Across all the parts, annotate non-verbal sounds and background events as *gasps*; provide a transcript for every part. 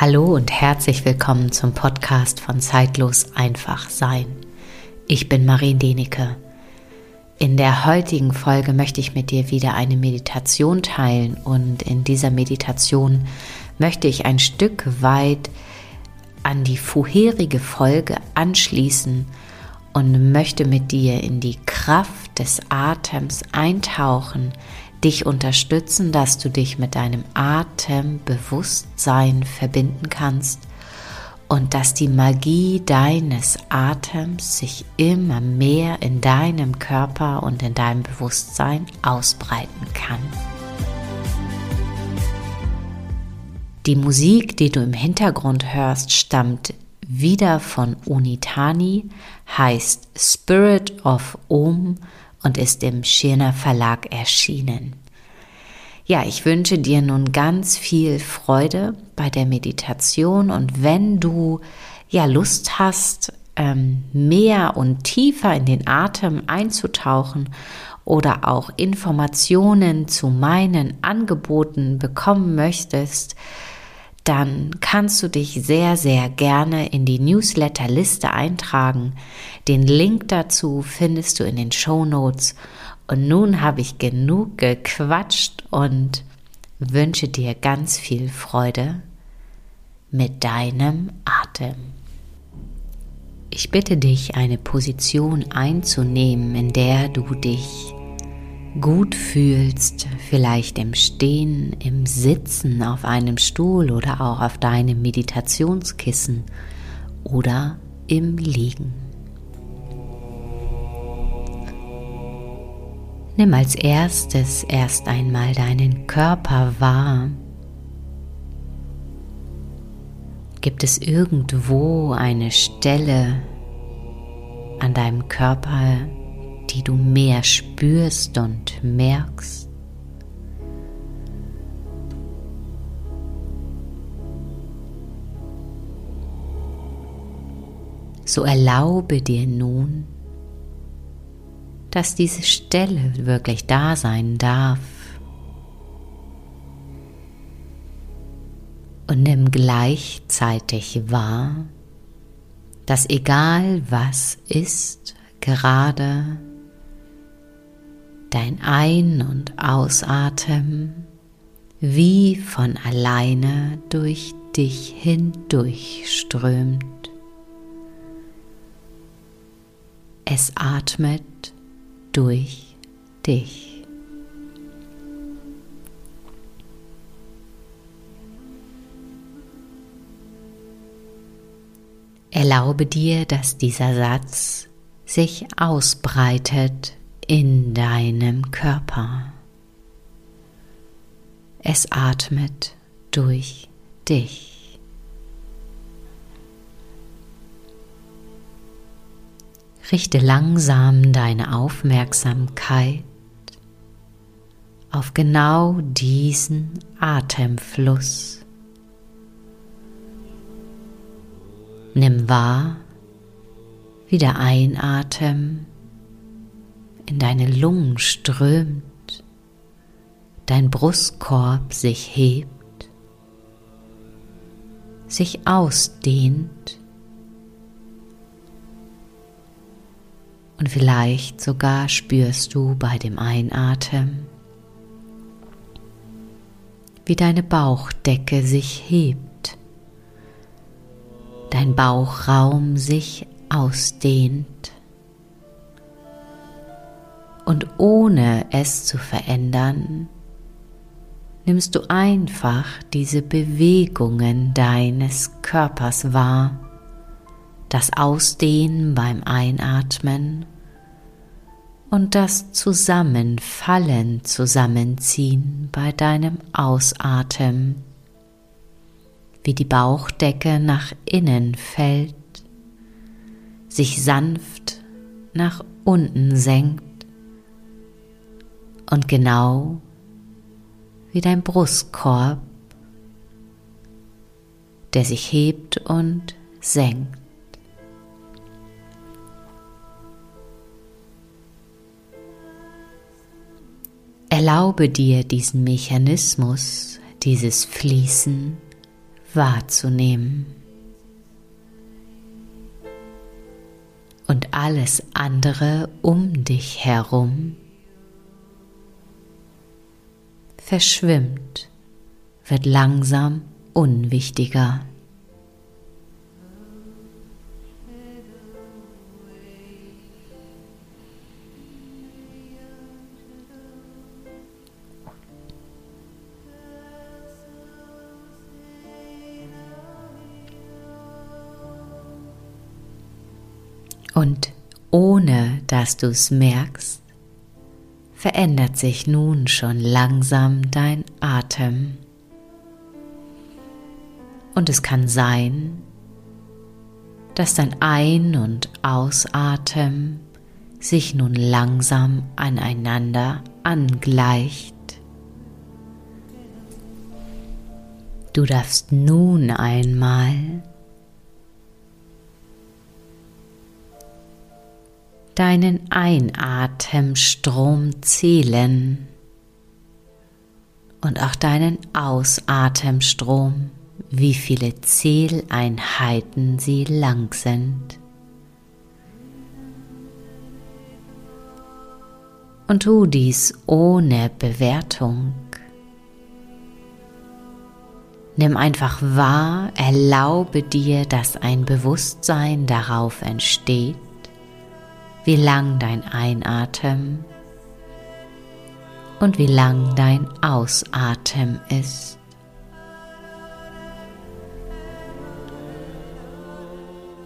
Hallo und herzlich willkommen zum Podcast von Zeitlos einfach sein. Ich bin Marien Denecke. In der heutigen Folge möchte ich mit dir wieder eine Meditation teilen und in dieser Meditation möchte ich ein Stück weit an die vorherige Folge anschließen und möchte mit dir in die Kraft des Atems eintauchen, dich unterstützen, dass du dich mit deinem Atembewusstsein verbinden kannst und dass die Magie deines Atems sich immer mehr in deinem Körper und in deinem Bewusstsein ausbreiten kann. Die Musik, die du im Hintergrund hörst, stammt wieder von Unitani, heißt Spirit of Om und ist im Schirner Verlag erschienen. Ja, ich wünsche dir nun ganz viel Freude bei der Meditation und wenn du ja Lust hast, ähm, mehr und tiefer in den Atem einzutauchen oder auch Informationen zu meinen Angeboten bekommen möchtest, dann kannst du dich sehr, sehr gerne in die Newsletter-Liste eintragen. Den Link dazu findest du in den Show Notes. Und nun habe ich genug gequatscht und wünsche dir ganz viel Freude mit deinem Atem. Ich bitte dich, eine Position einzunehmen, in der du dich gut fühlst, vielleicht im Stehen, im Sitzen auf einem Stuhl oder auch auf deinem Meditationskissen oder im Liegen. Nimm als erstes erst einmal deinen Körper wahr. Gibt es irgendwo eine Stelle an deinem Körper, die du mehr spürst und merkst. So erlaube dir nun, dass diese Stelle wirklich da sein darf. Und nimm gleichzeitig wahr, dass egal was ist, gerade dein Ein- und Ausatmen wie von alleine durch dich hindurchströmt. Es atmet durch dich. Erlaube dir, dass dieser Satz sich ausbreitet in deinem Körper. Es atmet durch dich. Richte langsam deine Aufmerksamkeit auf genau diesen Atemfluss. Nimm wahr, wie der Einatmen in deine Lungen strömt, dein Brustkorb sich hebt, sich ausdehnt und vielleicht sogar spürst du bei dem Einatmen, wie deine Bauchdecke sich hebt, dein Bauchraum sich ausdehnt. Und ohne es zu verändern, nimmst du einfach diese Bewegungen deines Körpers wahr, das Ausdehnen beim Einatmen und das Zusammenfallen, Zusammenziehen bei deinem Ausatmen, wie die Bauchdecke nach innen fällt, sich sanft nach unten senkt und genau wie dein Brustkorb, der sich hebt und senkt. Erlaube dir diesen Mechanismus, dieses Fließen wahrzunehmen. Und alles andere um dich herum verschwimmt, wird langsam unwichtiger. Dass du es merkst, verändert sich nun schon langsam dein Atem. Und es kann sein, dass dein Ein- und Ausatmen sich nun langsam aneinander angleicht. Du darfst nun einmal deinen Einatemstrom zählen und auch deinen Ausatemstrom, wie viele Zähleinheiten sie lang sind. Und tu dies ohne Bewertung. Nimm einfach wahr, erlaube dir, dass ein Bewusstsein darauf entsteht, wie lang dein Einatmen und wie lang dein Ausatmen ist.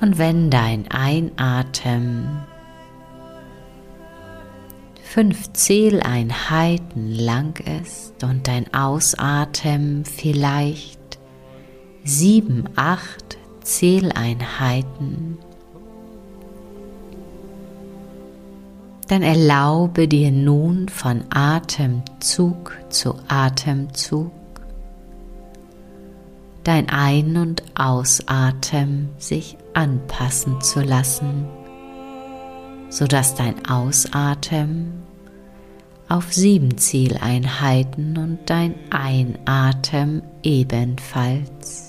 Und wenn dein Einatmen fünf Zähleinheiten lang ist und dein Ausatmen vielleicht sieben, acht Zähleinheiten, dann erlaube dir nun von Atemzug zu Atemzug dein Ein- und Ausatmen sich anpassen zu lassen, sodass dein Ausatmen auf sieben Zieleinheiten und dein Einatmen ebenfalls.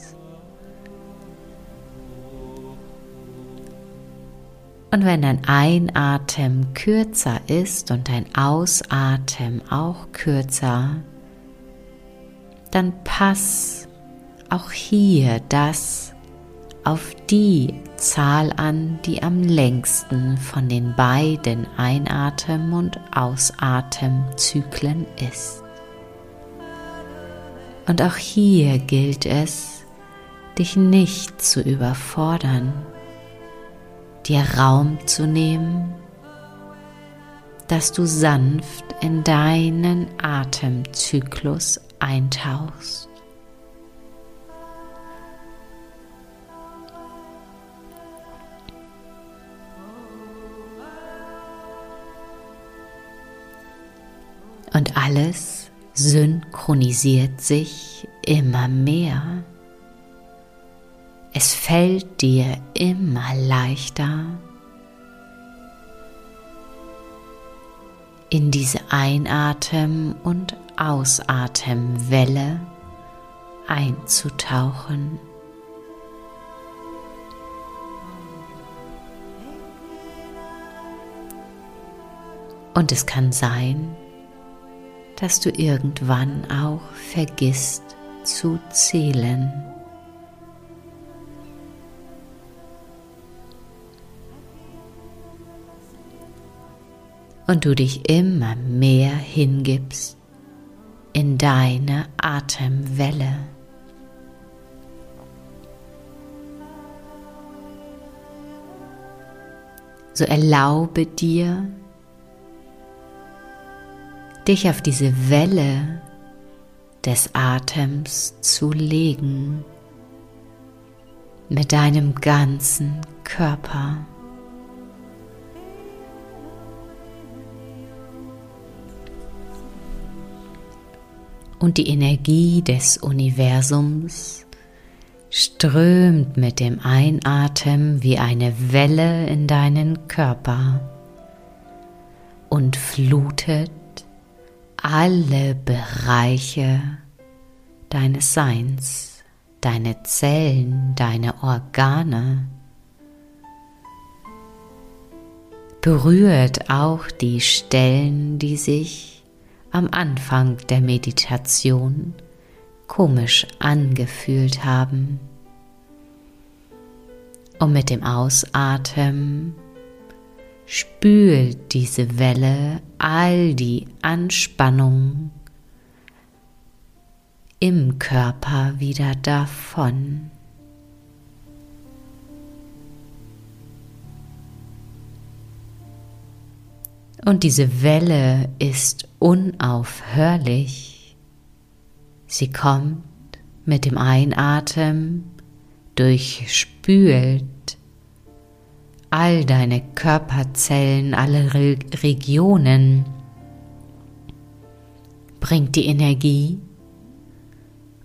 Und wenn dein Einatmen kürzer ist und dein Ausatmen auch kürzer, dann pass auch hier das auf die Zahl an, die am längsten von den beiden Einatmen und Ausatemzyklen ist. Und auch hier gilt es, dich nicht zu überfordern dir Raum zu nehmen, dass du sanft in deinen Atemzyklus eintauchst. Und alles synchronisiert sich immer mehr. Es fällt dir immer leichter, in diese Einatem- und Ausatemwelle einzutauchen. Und es kann sein, dass du irgendwann auch vergisst zu zählen. Und du dich immer mehr hingibst in deine Atemwelle. So erlaube dir, dich auf diese Welle des Atems zu legen mit deinem ganzen Körper. Und die Energie des Universums strömt mit dem Einatmen wie eine Welle in deinen Körper und flutet alle Bereiche deines Seins. deine Zellen, deine Organe. Berührt auch die Stellen, die sich am Anfang der Meditation komisch angefühlt haben. Und mit dem Ausatmen spült diese Welle all die Anspannung im Körper wieder davon. Und diese Welle ist unaufhörlich. Sie kommt mit dem Einatmen, durchspült all deine Körperzellen, alle Re Regionen, bringt die Energie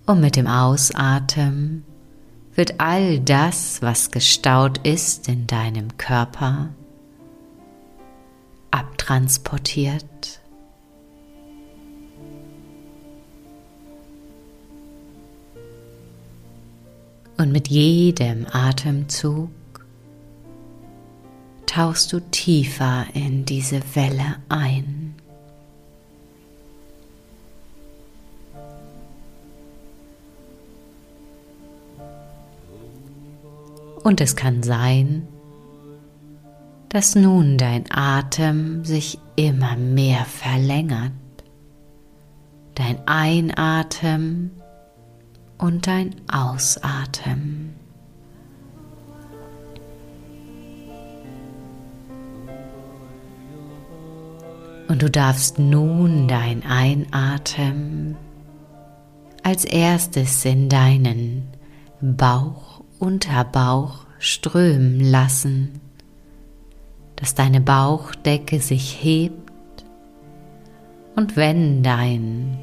und mit dem Ausatmen wird all das, was gestaut ist in deinem Körper, abtransportiert. Und mit jedem Atemzug tauchst du tiefer in diese Welle ein. Und es kann sein, dass nun dein Atem sich immer mehr verlängert. Dein Einatmen und dein Ausatmen. Und du darfst nun dein Einatmen als erstes in deinen Bauch, Unterbauch strömen lassen, dass deine Bauchdecke sich hebt und wenn dein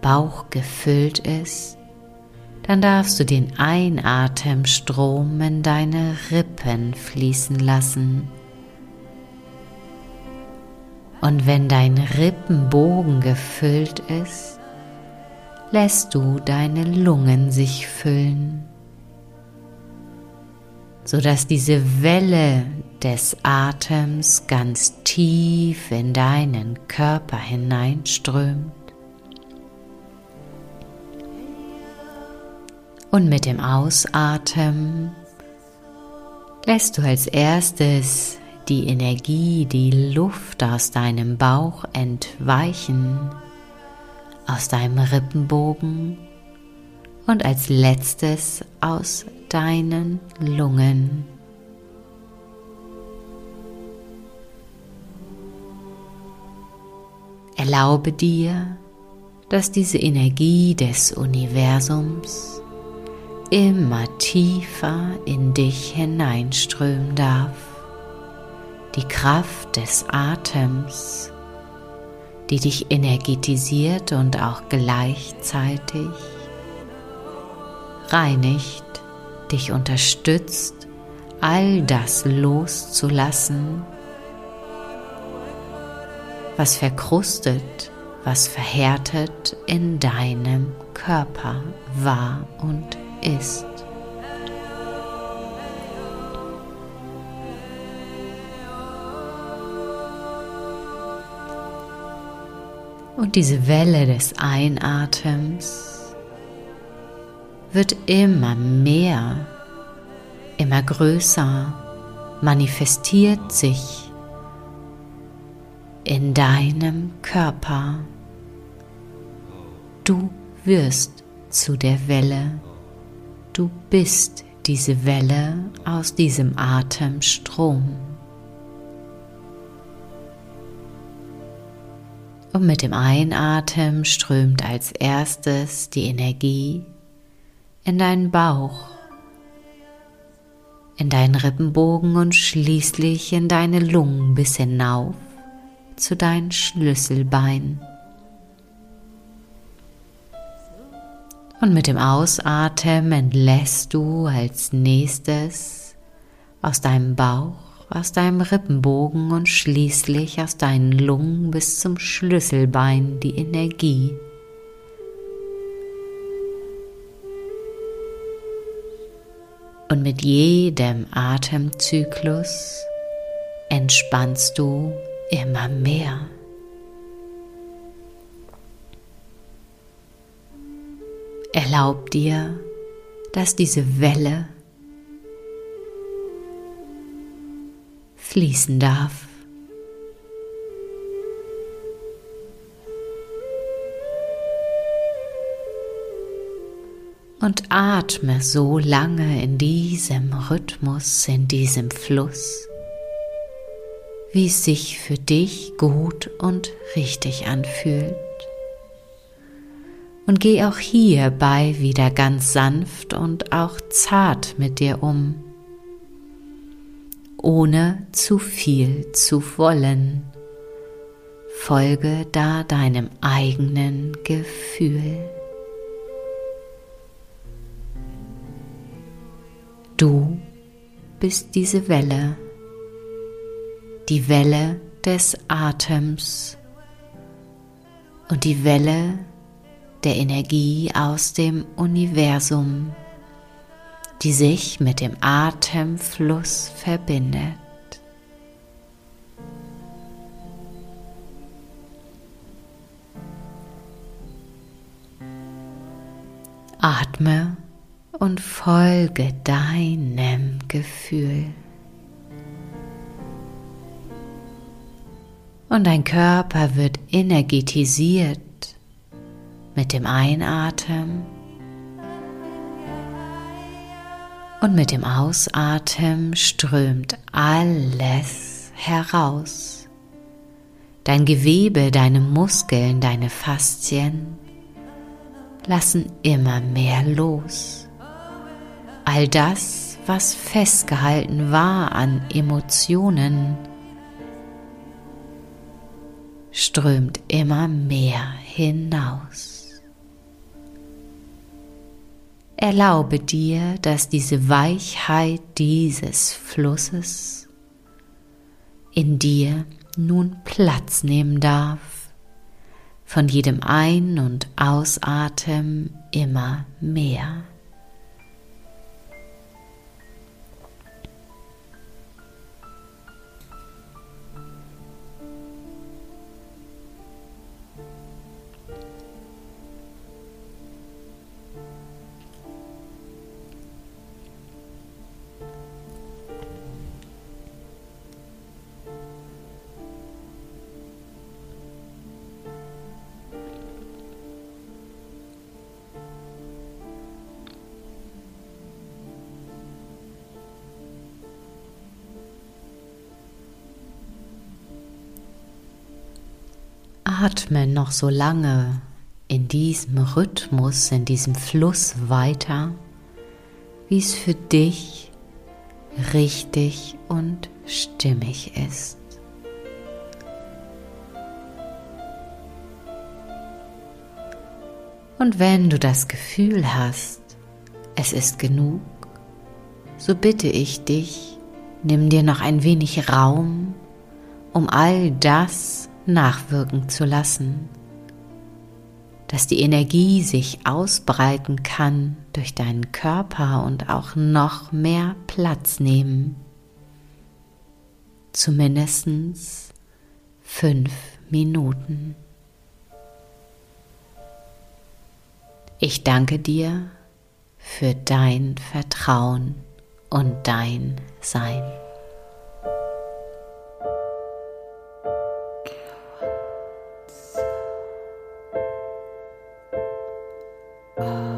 Bauch gefüllt ist, dann darfst du den Einatemstrom in deine Rippen fließen lassen. Und wenn dein Rippenbogen gefüllt ist, lässt du deine Lungen sich füllen, sodass diese Welle des Atems ganz tief in deinen Körper hineinströmt. Und mit dem Ausatmen lässt du als erstes die Energie, die Luft aus deinem Bauch entweichen, aus deinem Rippenbogen und als letztes aus deinen Lungen. Erlaube dir, dass diese Energie des Universums immer tiefer in dich hineinströmen darf die Kraft des Atems, die dich energetisiert und auch gleichzeitig reinigt, dich unterstützt, all das loszulassen, was verkrustet, was verhärtet in deinem Körper war und ist. Und diese Welle des Einatems wird immer mehr, immer größer, manifestiert sich in deinem Körper. Du wirst zu der Welle. Du bist diese Welle aus diesem Atemstrom. Und mit dem Einatmen strömt als erstes die Energie in deinen Bauch, in deinen Rippenbogen und schließlich in deine Lungen bis hinauf zu deinen Schlüsselbeinen. Und mit dem Ausatmen entlässt du als nächstes aus deinem Bauch aus deinem Rippenbogen und schließlich aus deinen Lungen bis zum Schlüsselbein die Energie. Und mit jedem Atemzyklus entspannst du immer mehr. Erlaub dir, dass diese Welle fließen darf. Und atme so lange in diesem Rhythmus, in diesem Fluss, wie es sich für dich gut und richtig anfühlt. Und geh auch hierbei wieder ganz sanft und auch zart mit dir um, ohne zu viel zu wollen. Folge da deinem eigenen Gefühl. Du bist diese Welle, die Welle des Atems und die Welle der Energie aus dem Universum, die sich mit dem Atemfluss verbindet. Atme und folge deinem Gefühl. Und dein Körper wird energetisiert mit dem Einatmen und mit dem Ausatmen strömt alles heraus. Dein Gewebe, deine Muskeln, deine Faszien lassen immer mehr los. All das, was festgehalten war an Emotionen, strömt immer mehr hinaus. Erlaube dir, dass diese Weichheit dieses Flusses in dir nun Platz nehmen darf, von jedem Ein- und Ausatmen immer mehr. Atme noch so lange in diesem Rhythmus, in diesem Fluss weiter, wie es für dich richtig und stimmig ist. Und wenn du das Gefühl hast, es ist genug, so bitte ich dich, nimm dir noch ein wenig Raum, um all das nachwirken zu lassen, dass die Energie sich ausbreiten kann durch deinen Körper und auch noch mehr Platz nehmen. Zumindest fünf Minuten. Ich danke dir für dein Vertrauen und dein Sein. *gasps* Uh... *laughs*